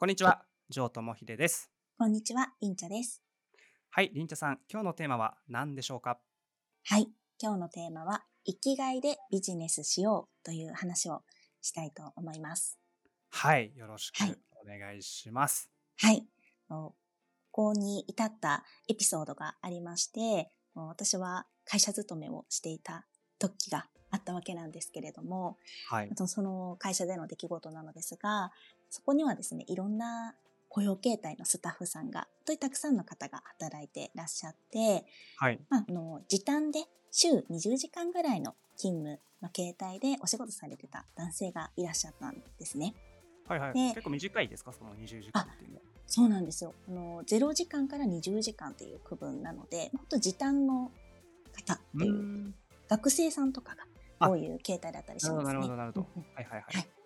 こんにちは、城智秀です。こんにちは、りんちゃです。はい、りんちゃさん、今日のテーマは何でしょうか？はい、今日のテーマは、生きがいでビジネスしようという話をしたいと思います。はい、よろしくはいお願いします。はい、ここに至ったエピソードがありまして、私は会社勤めをしていた時があったわけなんですけれども、はいその会社での出来事なのですが、そこにはですね、いろんな雇用形態のスタッフさんが、本当にたくさんの方が働いていらっしゃって、はい、まあ、あの時短で週20時間ぐらいの勤務の形態でお仕事されてた男性がいらっしゃったんですね。はい、はい。で結構短いですか？その20時間っていうのは。そうなんですよ。あの0時間から20時間っていう区分なので、本当時短の方っていう、ん学生さんとかがあこういう形態だったりしますね。なるほどなるほどはい、はい、はい。はい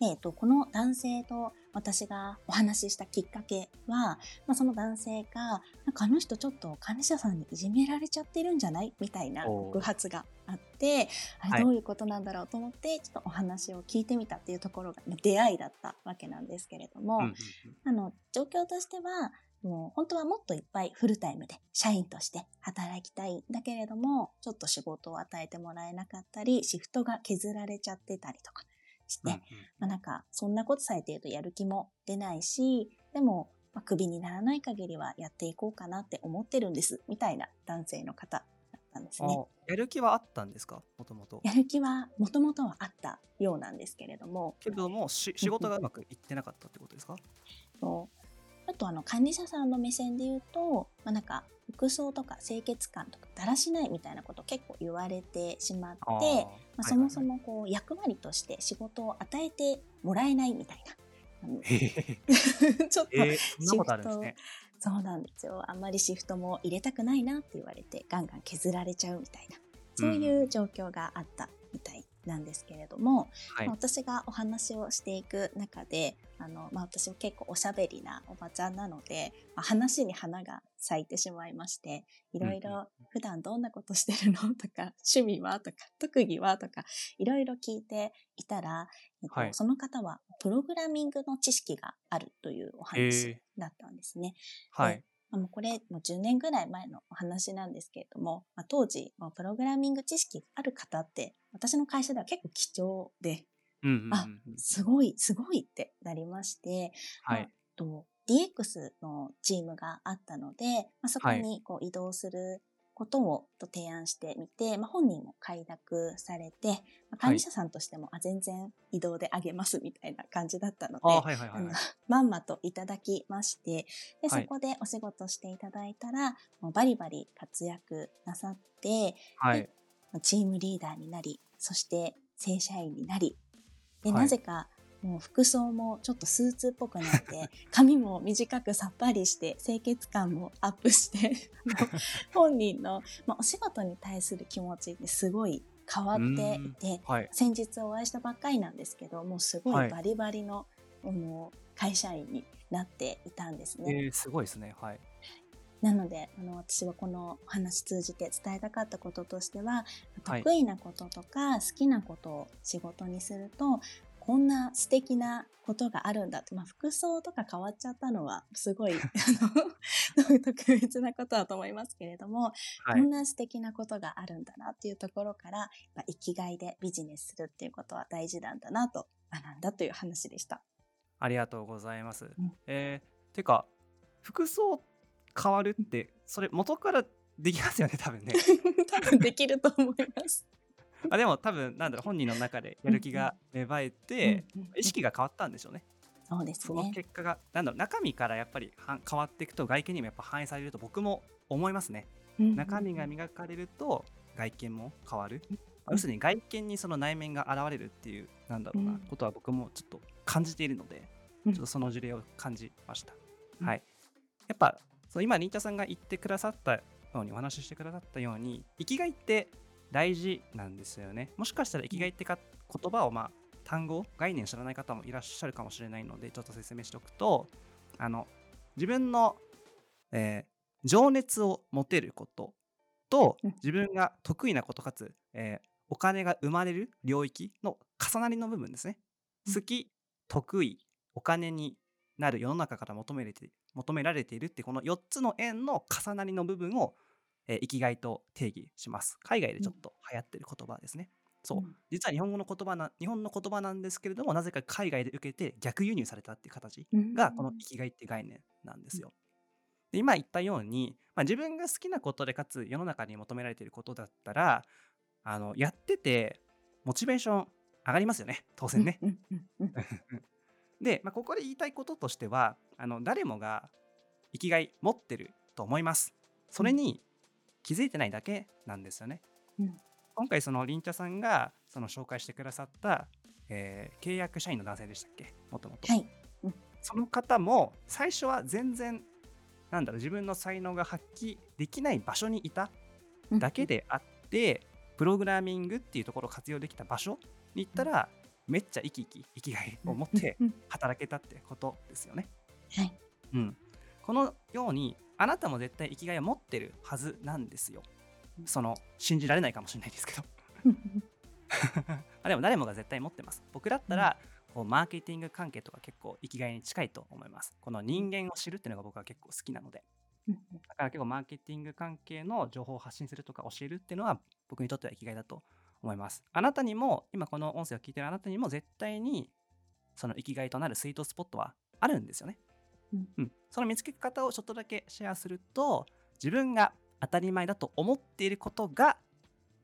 えっとこの男性と私がお話ししたきっかけは、まあ、その男性がなんかあの人ちょっと管理者さんにいじめられちゃってるんじゃない？みたいな告発があってあはい。れどういうことなんだろうと思ってちょっとお話を聞いてみたっていうところがまあ出会いだったわけなんですけれども、あの状況としてはもう本当はもっといっぱいフルタイムで社員として働きたいんだけれどもちょっと仕事を与えてもらえなかったりシフトが削られちゃってたりとかして、うんうん。まあ、なんかそんなことされているとやる気も出ないしでも、まあ、クビにならない限りはやっていこうかなって思ってるんですみたいな男性の方だったんですね。あやる気はあったんですか？もともと。やる気はもともとはあったようなんですけれども。けどもし仕事がうまくいってなかったってことですか？そう。あとあの管理者さんの目線で言うと、まあ、なんか服装とか清潔感とかだらしないみたいなことを結構言われてしまってまあ、はいそもそもこう役割として仕事を与えてもらえないみたいな。ちょっと、へえそんなことあるんですね。そうなんですよ。あんまりシフトも入れたくないなって言われて、ガンガン削られちゃうみたいな、そういう状況があったみたいなんですけれども、はいまあ。私がお話をしていく中で、あの、まあ、私も結構おしゃべりなおばちゃんなので、まあ、話に花が咲いてしまいまして、いろいろ普段どんなことしてるのとか、趣味はとか、特技はとか、いろいろ聞いていたら、えっとはいその方はプログラミングの知識があるというおへ話えだったんですね。はい。まあもうこれもう10年ぐらい前のお話なんですけれども、まあ、当時プログラミング知識がある方って私の会社では結構貴重でうんうんうんあすごいすごいってなりまして、はいまあ。と DX のチームがあったので、まあ、そこにこう移動することをと提案してみて、まあ、本人も快諾されて、まあ、管理者さんとしても、あ全然移動であげますみたいな感じだったので、はいはいはいあのはい。まんまといただきまして、で、はいそこでお仕事していただいたら、もうバリバリ活躍なさって、はい。チームリーダーになり、そして正社員になり、で、はいなぜか、もう服装もちょっとスーツっぽくなって、髪も短くさっぱりして、清潔感もアップして、本人の、まあ、お仕事に対する気持ちってすごい変わっていて、はい。先日お会いしたばっかりなんですけどもうすごはいいバリバリの,、あの会社員になっていたんですね。えー、すごいですね。はい。なのであの私はこのお話通じて伝えたかったこととしては、はい得意なこととか好きなことを仕事にするとこんな素敵なことがあるんだって、まあ、服装とか変わっちゃったのはすごい あの 特別なことだと思いますけれども、はい。こんな素敵なことがあるんだなっていうところから、まあ生きがいでビジネスするっていうことは大事なんだなと学んだという話でした。ありがとうございます。んえー、てか、服装変わるって、それ元からできますよね、多分ね。多分できると思います。あでも多分、なんだろう、本人の中でやる気が芽生えて、うんうんうん意識が変わったんでしょうね。そうですそのね。結果が、なんだろう、中身からやっぱりは変わっていくと、外見にもやっぱ反映されると僕も思いますね。中身が磨かれると、外見も変わる。まあ要するに外見にその内面が現れるっていう、なんだろうな、うんことは僕もちょっと感じているので、うんちょっとその事例を感じました。うんはい。やっぱ、そう今、リンタさんが言ってくださったように、お話ししてくださったように、生きがいって大事なんですよね。もしかしたら生きがいってか言葉を、まあ、単語、概念知らない方もいらっしゃるかもしれないので、ちょっと説明しておくと、あの、自分の、えー情熱を持てることとうん、自分が得意なことかつ、えーお金が生まれる領域の重なりの部分ですね。うん好き、得意、お金になる世の中から求められて求められているってこの4つの円の重なりの部分を、えー生きがいと定義します。海外でちょっと流行ってる言葉ですね。そううん実は日本語の言葉な日本の言葉なんですけれどもなぜか海外で受けて逆輸入されたっていう形うんがこの生きがいっていう概念なんですよ。で今言ったように、まあ、自分が好きなことでかつ世の中に求められていることだったらあのやっててモチベーション上がりますよね当然ね。うんうんうんで、まあ、ここで言いたいこととしてはあの誰もが生きがい持ってると思います。それに気づいてないだけなんですよね。うん今回そのりんちゃさんがその紹介してくださった、えー契約社員の男性でしたっけ？もともと。はい。その方も最初は全然なんだろう自分の才能が発揮できない場所にいたうんだけであって、プログラミングっていうところを活用できた場所に行ったら、めっちゃ生き生き生きがいを持って働けたってことですよね。はい。うん、このようにあなたも絶対生きがいを持ってるはずなんですよ。その信じられないかもしれないですけど あでも誰もが絶対持ってます。僕だったら、こうマーケティング関係とか結構生きがいに近いと思います。この人間を知るっていうのが僕は結構好きなので。うんだから結構マーケティング関係の情報を発信するとか教えるっていうのは僕にとっては生きがいだと思います。あなたにも、今この音声を聞いてるあなたにも絶対にその生きがいとなるスイートスポットはあるんですよね。うんうん、その見つけ方をちょっとだけシェアすると自分が当たり前だと思っていることが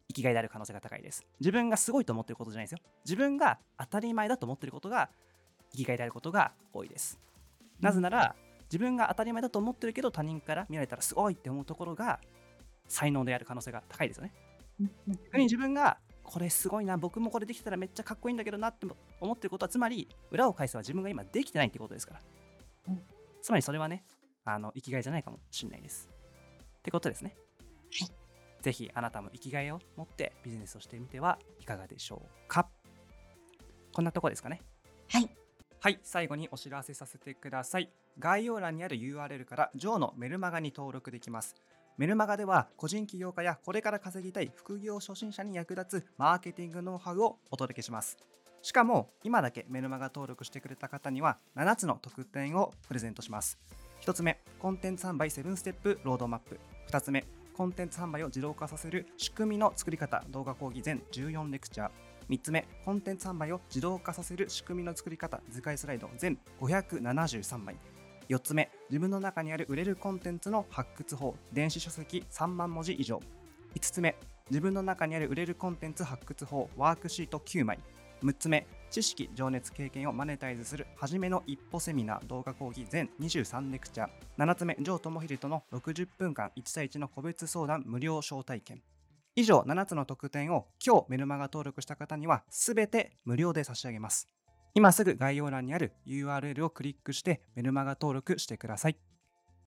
生きがいである可能性が高いです。自分がすごいと思っていることじゃないですよ。自分が当たり前だと思っていることが生きがいであることが多いです。なぜなら自分が当たり前だと思ってるけど他人から見られたらすごいって思うところが才能である可能性が高いですよね。逆に自分がこれすごいな僕もこれできたらめっちゃかっこいいんだけどなって思ってることはつまり裏を返せば自分が今できてないってことですから、うん。つまりそれはねあの生きがいじゃないかもしれないです。ってことですね。はい。ぜひあなたも生きがいを持ってビジネスをしてみてはいかがでしょうか。こんなとこですかね。はい。はい、最後にお知らせさせてください。概要欄にある URL から JOE のメルマガに登録できます。メルマガでは個人起業家やこれから稼ぎたい副業初心者に役立つマーケティングノウハウをお届けします。しかも今だけメルマガ登録してくれた方には7つの特典をプレゼントします。1つ目、コンテンツ販売7ステップロードマップ。2つ目、コンテンツ販売を自動化させる仕組みの作り方動画講義全14レクチャー。3つ目、コンテンツ販売を自動化させる仕組みの作り方図解スライド全573枚。4つ目、自分の中にある売れるコンテンツの発掘法電子書籍3万文字以上。5つ目、自分の中にある売れるコンテンツ発掘法ワークシート9枚。6つ目、知識、情熱、経験をマネタイズする初めの一歩セミナー動画講義全23レクチャー。7つ目、ジョー智秀との60分間1対1の個別相談無料招待券。以上7つの特典を今日メルマガ登録した方には全て無料で差し上げます。今すぐ概要欄にある URL をクリックしてメルマガ登録してください。